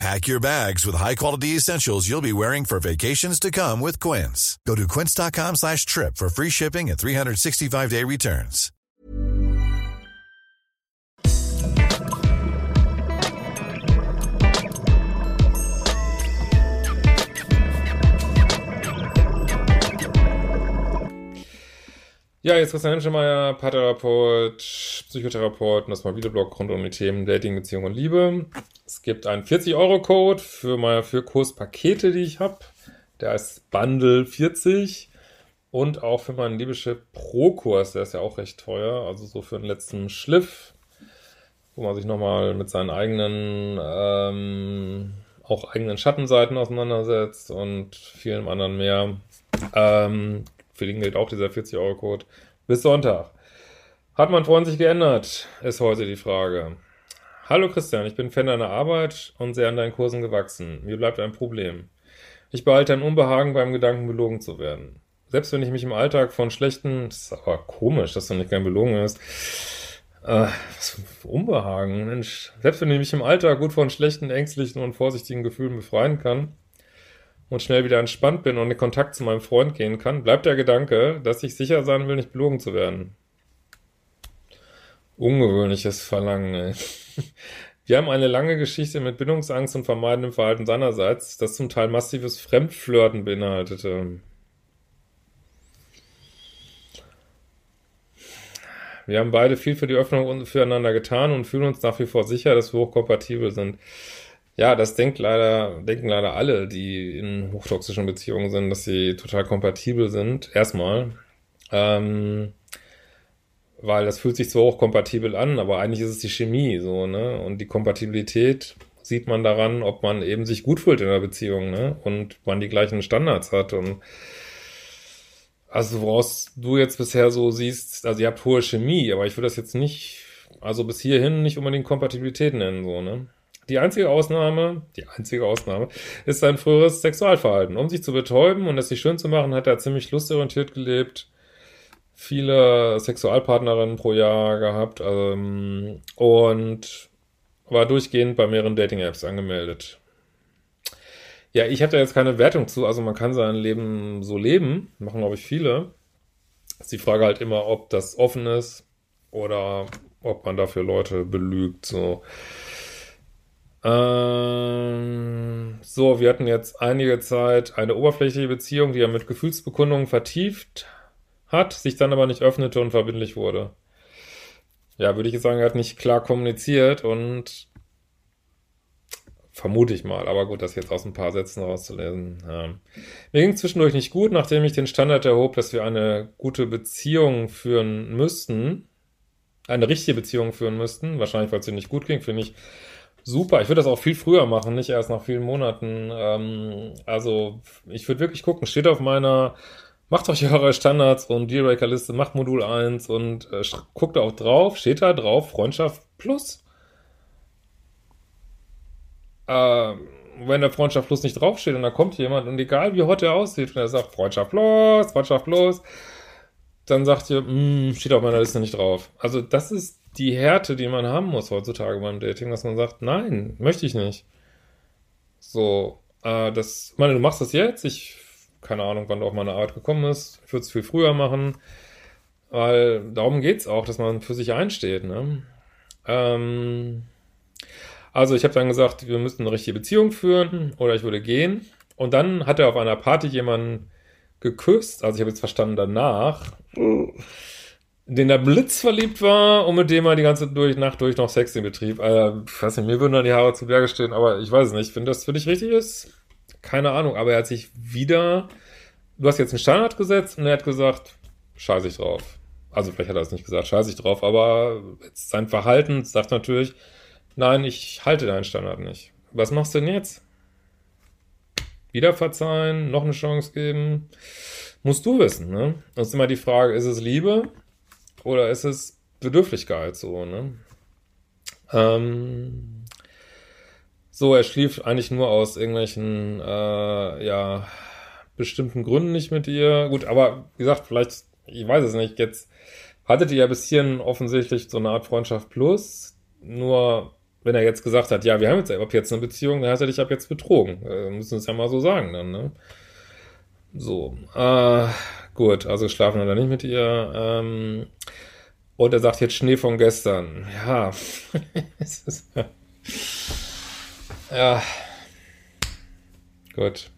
Pack your bags with high-quality essentials you'll be wearing for vacations to come with Quince. Go to quince.com slash trip for free shipping and 365-day returns. Ja, jetzt Christian Henschemeyer, Paartherapeut, Psychotherapeut und das mal Videoblog rund um die Themen Dating, Beziehung und Liebe. Es gibt einen 40-Euro-Code für meine für Kurspakete, die ich habe. Der heißt Bundle 40. Und auch für meinen Liebeschip Pro-Kurs, der ist ja auch recht teuer. Also so für den letzten Schliff, wo man sich nochmal mit seinen eigenen, ähm, auch eigenen Schattenseiten auseinandersetzt und vielen anderen mehr. Ähm, für den gilt auch dieser 40-Euro-Code. Bis Sonntag. Hat mein Freund sich geändert, ist heute die Frage. Hallo Christian, ich bin Fan deiner Arbeit und sehr an deinen Kursen gewachsen. Mir bleibt ein Problem. Ich behalte ein Unbehagen beim Gedanken, belogen zu werden. Selbst wenn ich mich im Alltag von schlechten, das ist aber komisch, dass du nicht gern belogen wirst. Äh, was für Unbehagen, Mensch. Selbst wenn ich mich im Alltag gut von schlechten, ängstlichen und vorsichtigen Gefühlen befreien kann, und schnell wieder entspannt bin und in Kontakt zu meinem Freund gehen kann, bleibt der Gedanke, dass ich sicher sein will, nicht belogen zu werden. Ungewöhnliches Verlangen. Ey. Wir haben eine lange Geschichte mit Bindungsangst und vermeidendem Verhalten seinerseits, das zum Teil massives Fremdflirten beinhaltete. Wir haben beide viel für die Öffnung füreinander getan und fühlen uns nach wie vor sicher, dass wir hochkompatibel sind. Ja, das denkt leider, denken leider alle, die in hochtoxischen Beziehungen sind, dass sie total kompatibel sind. Erstmal. Ähm, weil das fühlt sich so hochkompatibel an, aber eigentlich ist es die Chemie, so, ne? Und die Kompatibilität sieht man daran, ob man eben sich gut fühlt in der Beziehung, ne? Und man die gleichen Standards hat und also woraus du jetzt bisher so siehst, also ihr habt hohe Chemie, aber ich würde das jetzt nicht, also bis hierhin nicht unbedingt Kompatibilität nennen, so, ne? Die einzige Ausnahme, die einzige Ausnahme, ist sein früheres Sexualverhalten. Um sich zu betäuben und es sich schön zu machen, hat er ziemlich lustorientiert gelebt, viele Sexualpartnerinnen pro Jahr gehabt ähm, und war durchgehend bei mehreren Dating-Apps angemeldet. Ja, ich da jetzt keine Wertung zu, also man kann sein Leben so leben, machen glaube ich viele. Ist die Frage halt immer, ob das offen ist oder ob man dafür Leute belügt, so. Ähm, so, wir hatten jetzt einige Zeit eine oberflächliche Beziehung, die er mit Gefühlsbekundungen vertieft hat, sich dann aber nicht öffnete und verbindlich wurde. Ja, würde ich jetzt sagen, er hat nicht klar kommuniziert und vermute ich mal, aber gut, das jetzt aus ein paar Sätzen rauszulesen. Ja. Mir ging zwischendurch nicht gut, nachdem ich den Standard erhob, dass wir eine gute Beziehung führen müssten, eine richtige Beziehung führen müssten, wahrscheinlich weil es dir nicht gut ging, finde ich super. Ich würde das auch viel früher machen, nicht erst nach vielen Monaten. Ähm, also ich würde wirklich gucken, steht auf meiner, macht euch eure Standards und Dealbreaker-Liste, macht Modul 1 und äh, guckt auch drauf, steht da drauf, Freundschaft plus. Äh, wenn der Freundschaft plus nicht draufsteht und da kommt jemand und egal wie hot er aussieht und er sagt Freundschaft plus, Freundschaft plus, dann sagt ihr, hm, steht auf meiner Liste nicht drauf. Also das ist die Härte, die man haben muss heutzutage beim Dating, dass man sagt, nein, möchte ich nicht. So, äh, das, meine, du machst das jetzt, ich, keine Ahnung, wann du auf meine Art gekommen ist, ich würde es viel früher machen, weil darum geht's auch, dass man für sich einsteht, ne? Ähm, also ich habe dann gesagt, wir müssten eine richtige Beziehung führen oder ich würde gehen. Und dann hat er auf einer Party jemanden geküsst, also ich habe jetzt verstanden danach, den der Blitz verliebt war und mit dem er die ganze durch, Nacht durch noch Sex in Betrieb. Äh, ich weiß nicht, mir würden dann die Haare zu Berge stehen, aber ich weiß es nicht. Wenn das für dich richtig ist, keine Ahnung. Aber er hat sich wieder, du hast jetzt einen Standard gesetzt und er hat gesagt, scheiße ich drauf. Also vielleicht hat er es nicht gesagt, scheiße ich drauf, aber sein Verhalten sagt natürlich, nein, ich halte deinen Standard nicht. Was machst du denn jetzt? Wieder verzeihen, noch eine Chance geben? Musst du wissen, ne? Das ist immer die Frage, ist es Liebe oder ist es Bedürftigkeit so, ne? Ähm, so, er schlief eigentlich nur aus irgendwelchen, äh, ja, bestimmten Gründen nicht mit ihr. Gut, aber wie gesagt, vielleicht, ich weiß es nicht, jetzt hattet ihr ja bis hierhin offensichtlich so eine Art Freundschaft plus, nur wenn er jetzt gesagt hat, ja, wir haben jetzt ab jetzt eine Beziehung, dann hat er dich ab jetzt betrogen. Äh, müssen es ja mal so sagen dann, ne? So, äh, gut, also schlafen hat er nicht mit ihr. Ähm, und er sagt jetzt Schnee von gestern. Ja. ja. Gut.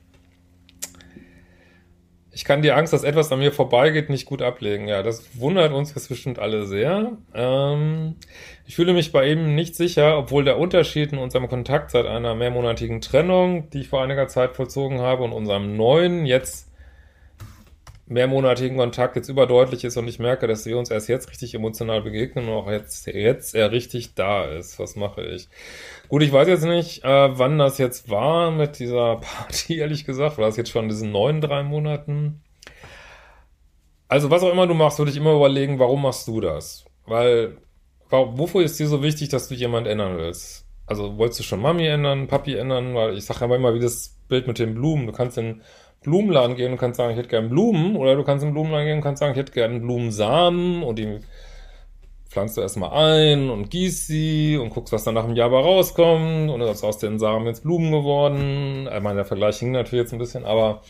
Ich kann die Angst, dass etwas an mir vorbeigeht, nicht gut ablegen. Ja, das wundert uns jetzt bestimmt alle sehr. Ähm, ich fühle mich bei ihm nicht sicher, obwohl der Unterschied in unserem Kontakt seit einer mehrmonatigen Trennung, die ich vor einiger Zeit vollzogen habe, und unserem neuen, jetzt mehrmonatigen Kontakt jetzt überdeutlich ist und ich merke, dass wir uns erst jetzt richtig emotional begegnen und auch jetzt, jetzt er richtig da ist. Was mache ich? Gut, ich weiß jetzt nicht, äh, wann das jetzt war mit dieser Party, ehrlich gesagt. War das jetzt schon in diesen neun, drei Monaten? Also, was auch immer du machst, würde ich immer überlegen, warum machst du das? Weil, wofür ist dir so wichtig, dass du jemand ändern willst? Also, wolltest du schon Mami ändern, Papi ändern? Weil ich sage aber immer wie das Bild mit den Blumen. Du kannst den Blumenladen gehen und kannst sagen, ich hätte gern Blumen. Oder du kannst in den Blumenladen gehen und kannst sagen, ich hätte gern Blumensamen und die pflanzt du erstmal ein und gießt sie und guckst, was dann nach einem Jahr rauskommt und ist aus den Samen jetzt Blumen geworden. Ich meine, der Vergleich hing natürlich jetzt ein bisschen, aber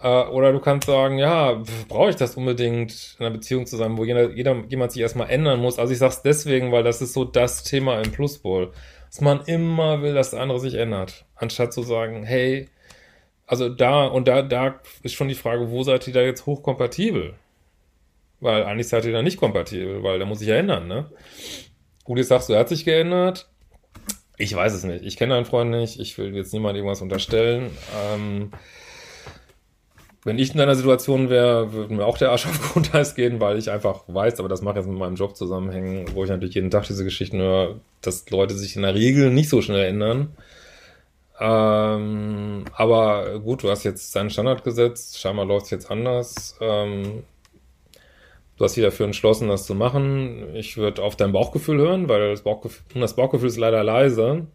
äh, oder du kannst sagen, ja, brauche ich das unbedingt in einer Beziehung zu sein, wo jeder, jeder, jemand sich erstmal ändern muss. Also ich sag's deswegen, weil das ist so das Thema im Plusbowl. Dass man immer will, dass der andere sich ändert. Anstatt zu sagen, hey, also da und da, da ist schon die Frage, wo seid ihr da jetzt hochkompatibel? Weil eigentlich seid ihr da nicht kompatibel, weil da muss ich ja ändern, ne? Gut, jetzt sagst du, er hat sich geändert. Ich weiß es nicht. Ich kenne deinen Freund nicht. Ich will jetzt niemand irgendwas unterstellen. Ähm, wenn ich in deiner Situation wäre, würde mir auch der Arsch auf Grundeis gehen, weil ich einfach weiß, aber das macht jetzt mit meinem Job zusammenhängen, wo ich natürlich jeden Tag diese Geschichten höre, dass Leute sich in der Regel nicht so schnell ändern. Ähm, aber gut, du hast jetzt deinen Standard gesetzt, scheinbar läuft es jetzt anders. Ähm, du hast dich dafür entschlossen, das zu machen. Ich würde auf dein Bauchgefühl hören, weil das Bauchgefühl, das Bauchgefühl ist leider leise.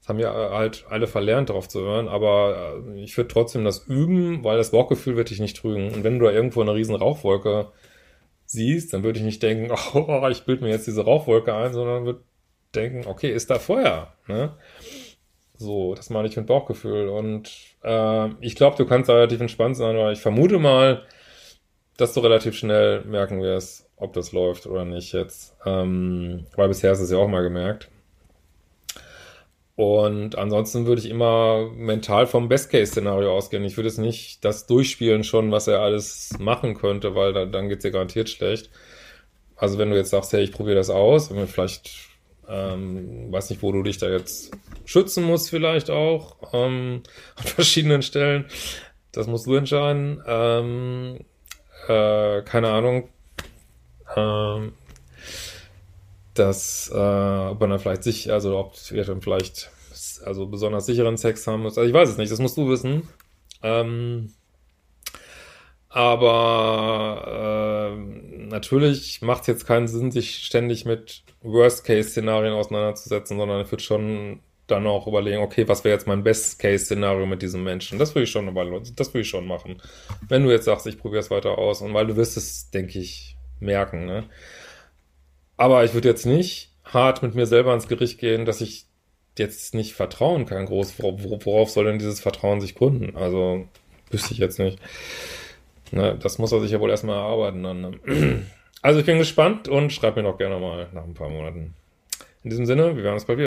Das haben ja halt alle verlernt, darauf zu hören, aber äh, ich würde trotzdem das üben, weil das Bauchgefühl wird dich nicht trügen. Und wenn du da irgendwo eine riesen Rauchwolke siehst, dann würde ich nicht denken, oh, ich bilde mir jetzt diese Rauchwolke ein, sondern würde denken, okay, ist da Feuer? Ne? So, das meine ich mit Bauchgefühl. Und äh, ich glaube, du kannst relativ entspannt sein, weil ich vermute mal, dass du relativ schnell merken wirst, ob das läuft oder nicht jetzt. Ähm, weil bisher hast du es ja auch mal gemerkt. Und ansonsten würde ich immer mental vom Best-Case-Szenario ausgehen. Ich würde es nicht das durchspielen schon, was er alles machen könnte, weil da, dann geht es dir garantiert schlecht. Also wenn du jetzt sagst, hey, ich probiere das aus, wir vielleicht ähm, weiß nicht, wo du dich da jetzt schützen musst, vielleicht auch ähm, an verschiedenen Stellen. Das musst du entscheiden. Ähm, äh, keine Ahnung. Ähm, dass, äh, ob man dann vielleicht sich, also ob wir dann vielleicht also besonders sicheren Sex haben muss. Also ich weiß es nicht, das musst du wissen. Ähm, aber äh, natürlich macht es jetzt keinen Sinn, sich ständig mit Worst-Case-Szenarien auseinanderzusetzen, sondern ich würde schon dann auch überlegen, okay, was wäre jetzt mein Best-Case-Szenario mit diesem Menschen? Das würde ich schon, das würde ich schon machen. Wenn du jetzt sagst, ich probiere es weiter aus und weil du wirst es, denke ich, merken, ne? Aber ich würde jetzt nicht hart mit mir selber ins Gericht gehen, dass ich jetzt nicht vertrauen kann, groß. Worauf soll denn dieses Vertrauen sich gründen? Also, wüsste ich jetzt nicht. Ne, das muss er sich ja wohl erstmal erarbeiten dann. Ne? Also ich bin gespannt und schreib mir doch gerne mal nach ein paar Monaten. In diesem Sinne, wir werden uns bald wieder.